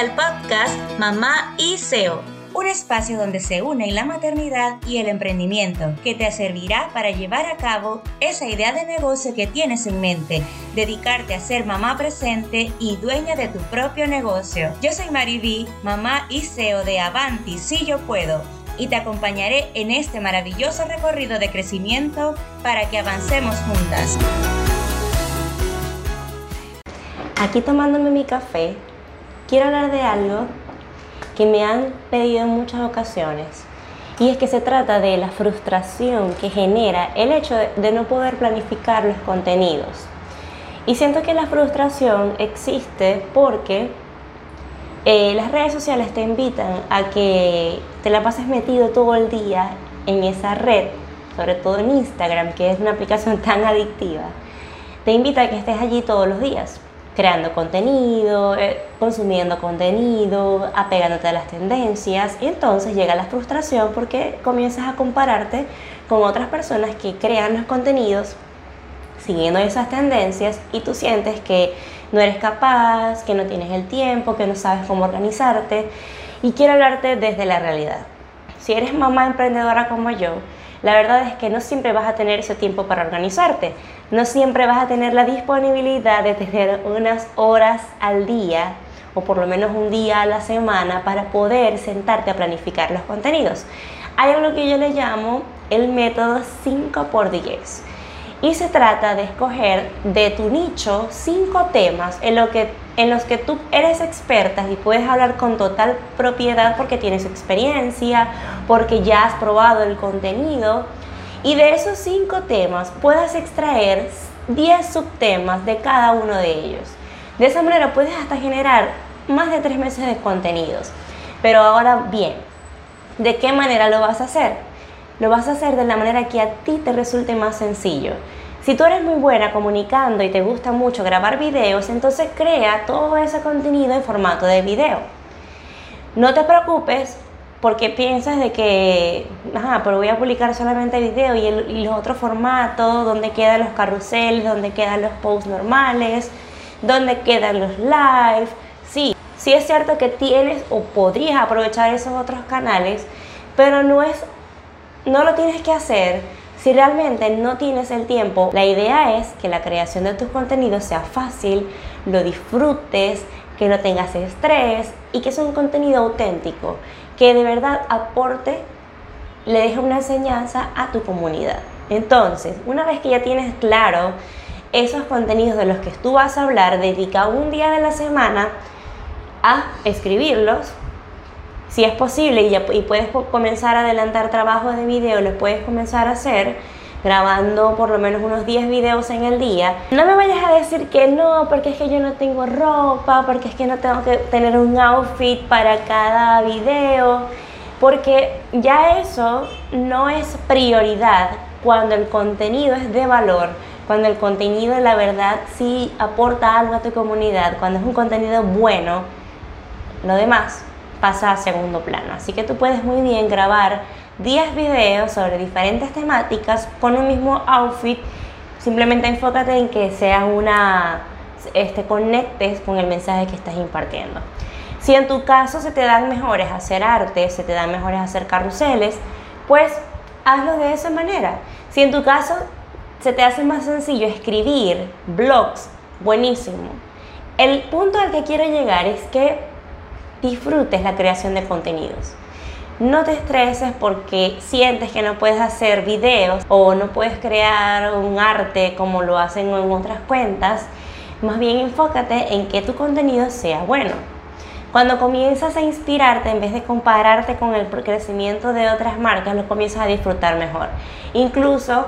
Bienvenida al podcast Mamá y SEO, un espacio donde se unen la maternidad y el emprendimiento, que te servirá para llevar a cabo esa idea de negocio que tienes en mente, dedicarte a ser mamá presente y dueña de tu propio negocio. Yo soy Mariví, mamá y SEO de Avanti, si yo puedo y te acompañaré en este maravilloso recorrido de crecimiento para que avancemos juntas. Aquí tomándome mi café, quiero hablar de algo que me han pedido en muchas ocasiones. Y es que se trata de la frustración que genera el hecho de, no poder planificar los contenidos. Y siento que la frustración existe porque eh, las redes sociales te invitan a que te la pases metido todo el día en esa red, sobre todo en Instagram, que es una aplicación tan adictiva. Te invita a que estés allí todos los días creando contenido, eh, consumiendo contenido, apegándote a las tendencias y entonces llega la frustración porque comienzas a compararte con otras personas que crean los contenidos siguiendo esas tendencias y tú sientes que no eres capaz, que no tienes el tiempo, que no sabes cómo organizarte y quiero hablarte desde la realidad. Si eres mamá emprendedora como yo, la verdad es que no siempre vas a tener ese tiempo para organizarte, no siempre vas a tener la disponibilidad de tener unas horas al día o por lo menos un día a la semana para poder sentarte a planificar los contenidos. Hay algo que yo le llamo el método 5x10 y se trata de escoger de tu nicho cinco temas en, lo que, en los que tú eres experta y puedes hablar con total propiedad porque tienes experiencia, porque ya has probado el contenido y de esos cinco temas puedas extraer 10 subtemas de cada uno de ellos. De esa manera puedes hasta generar más de tres meses de contenidos. Pero ahora bien, ¿de qué manera lo vas a hacer? Lo vas a hacer de la manera que a ti te resulte más sencillo. Si tú eres muy buena comunicando y te gusta mucho grabar videos, entonces crea todo ese contenido en formato de video. No te preocupes porque piensas de que, ajá, pero voy a publicar solamente video y, el, los otros formatos, donde quedan los carruseles, donde quedan los posts normales, donde quedan los live. Sí, sí es cierto que tienes o podrías aprovechar esos otros canales, pero no es no lo tienes que hacer si realmente no tienes el tiempo. La idea es que la creación de tus contenidos sea fácil, lo disfrutes, que no tengas estrés y que sea un contenido auténtico, que de verdad aporte, le deje una enseñanza a tu comunidad. Entonces, una vez que ya tienes claro esos contenidos de los que tú vas a hablar, dedica un día de la semana a escribirlos, si es posible y, puedes comenzar a adelantar trabajos de video, los puedes comenzar a hacer grabando por lo menos unos 10 videos en el día. No me vayas a decir que no, porque es que yo no tengo ropa, porque es que no tengo que tener un outfit para cada video, porque ya eso no es prioridad cuando el contenido es de valor, cuando el contenido la verdad sí aporta algo a tu comunidad, cuando es un contenido bueno, lo demás pasa a segundo plano. Así que tú puedes muy bien grabar 10 videos sobre diferentes temáticas con un mismo outfit. Simplemente enfócate en que sea una, este, conectes con el mensaje que estás impartiendo. Si en tu caso se te dan mejores hacer arte, se te dan mejores hacer carruseles, pues hazlo de esa manera. Si en tu caso se te hace más sencillo escribir blogs, buenísimo. El punto al que quiero llegar es que disfrutes la creación de contenidos. No te estreses porque sientes que no puedes hacer videos o no puedes crear un arte como lo hacen en otras cuentas. Más bien enfócate en que tu contenido sea bueno. Cuando comienzas a inspirarte, en vez de compararte con el crecimiento de otras marcas, lo comienzas a disfrutar mejor. Incluso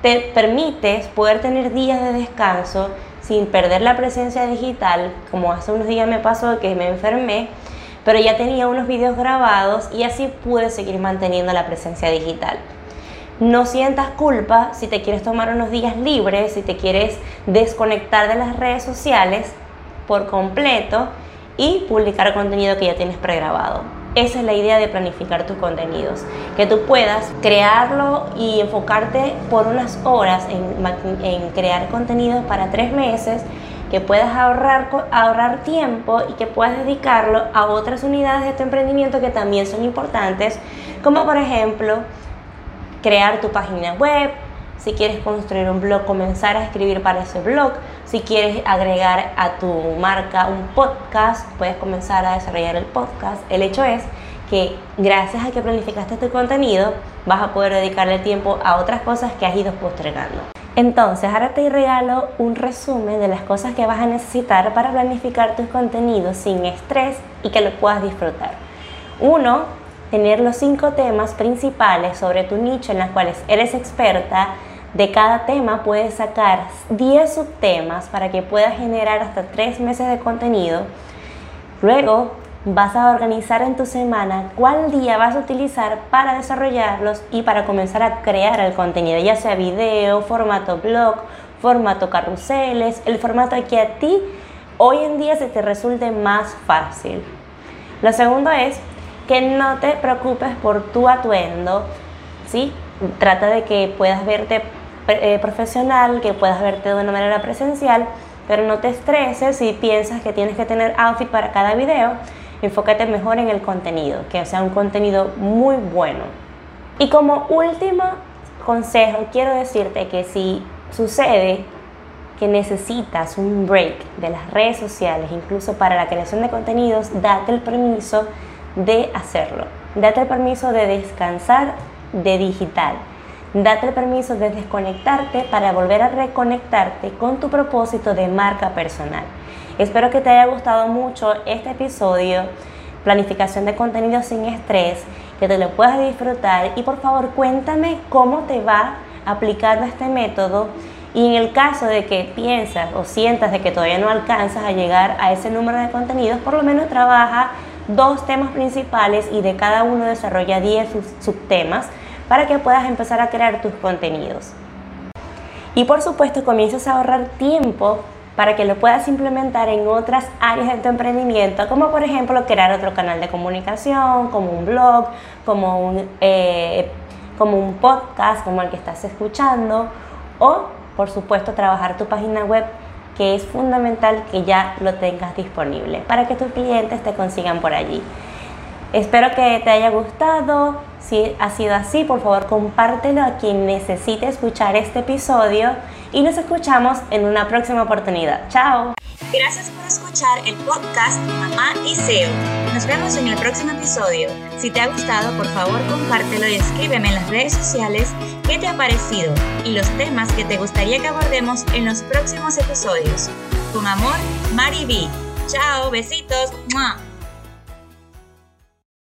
te permites poder tener días de descanso sin perder la presencia digital, como hace unos días me pasó que me enfermé pero ya tenía unos vídeos grabados y así pude seguir manteniendo la presencia digital. No sientas culpa si te quieres tomar unos días libres, si te quieres desconectar de las redes sociales por completo y publicar contenido que ya tienes pregrabado. Esa es la idea de planificar tus contenidos, que tú puedas crearlo y enfocarte por unas horas en, crear contenidos para tres meses que puedas ahorrar, ahorrar tiempo y que puedas dedicarlo a otras unidades de tu emprendimiento que también son importantes, como por ejemplo crear tu página web, si quieres construir un blog, comenzar a escribir para ese blog, si quieres agregar a tu marca un podcast, puedes comenzar a desarrollar el podcast. El hecho es que gracias a que planificaste tu contenido, vas a poder dedicarle tiempo a otras cosas que has ido postergando. Entonces, ahora te regalo un resumen de las cosas que vas a necesitar para planificar tus contenidos sin estrés y que lo puedas disfrutar. Uno, tener los cinco temas principales sobre tu nicho en los cuales eres experta. De cada tema puedes sacar 10 subtemas para que puedas generar hasta 3 meses de contenido. Luego, vas a organizar en tu semana cuál día vas a utilizar para desarrollarlos y para comenzar a crear el contenido, ya sea video, formato blog, formato carruseles, el formato que a ti hoy en día se te resulte más fácil. Lo segundo es que no te preocupes por tu atuendo, ¿sí? Trata de que puedas verte eh, profesional, que puedas verte de una manera presencial, pero no te estreses si piensas que tienes que tener outfit para cada video enfócate mejor en el contenido, que sea un contenido muy bueno. Y como último consejo, quiero decirte que si sucede que necesitas un break de las redes sociales, incluso para la creación de contenidos, date el permiso de hacerlo. Date el permiso de descansar de digital. Date el permiso de desconectarte para volver a reconectarte con tu propósito de marca personal. Espero que te haya gustado mucho este episodio, planificación de contenido sin estrés, que te lo puedas disfrutar y por favor cuéntame cómo te va aplicando este método y en el caso de que piensas o sientas de que todavía no alcanzas a llegar a ese número de contenidos, por lo menos trabaja dos temas principales y de cada uno desarrolla 10 subtemas para que puedas empezar a crear tus contenidos. Y por supuesto comienzas a ahorrar tiempo para que lo puedas implementar en otras áreas de tu emprendimiento, como por ejemplo crear otro canal de comunicación, como un blog, como un, eh, como un podcast, como el que estás escuchando, o por supuesto trabajar tu página web que es fundamental que ya lo tengas disponible para que tus clientes te consigan por allí. Espero que te haya gustado. Si ha sido así, por favor compártelo a quien necesite escuchar este episodio y nos escuchamos en una próxima oportunidad. Chao. Gracias por escuchar el podcast Mamá y SEO. Nos vemos en el próximo episodio. Si te ha gustado, por favor compártelo y escríbeme en las redes sociales qué te ha parecido y los temas que te gustaría que abordemos en los próximos episodios. Con amor, Mari B. Chao, besitos. ¡Mua!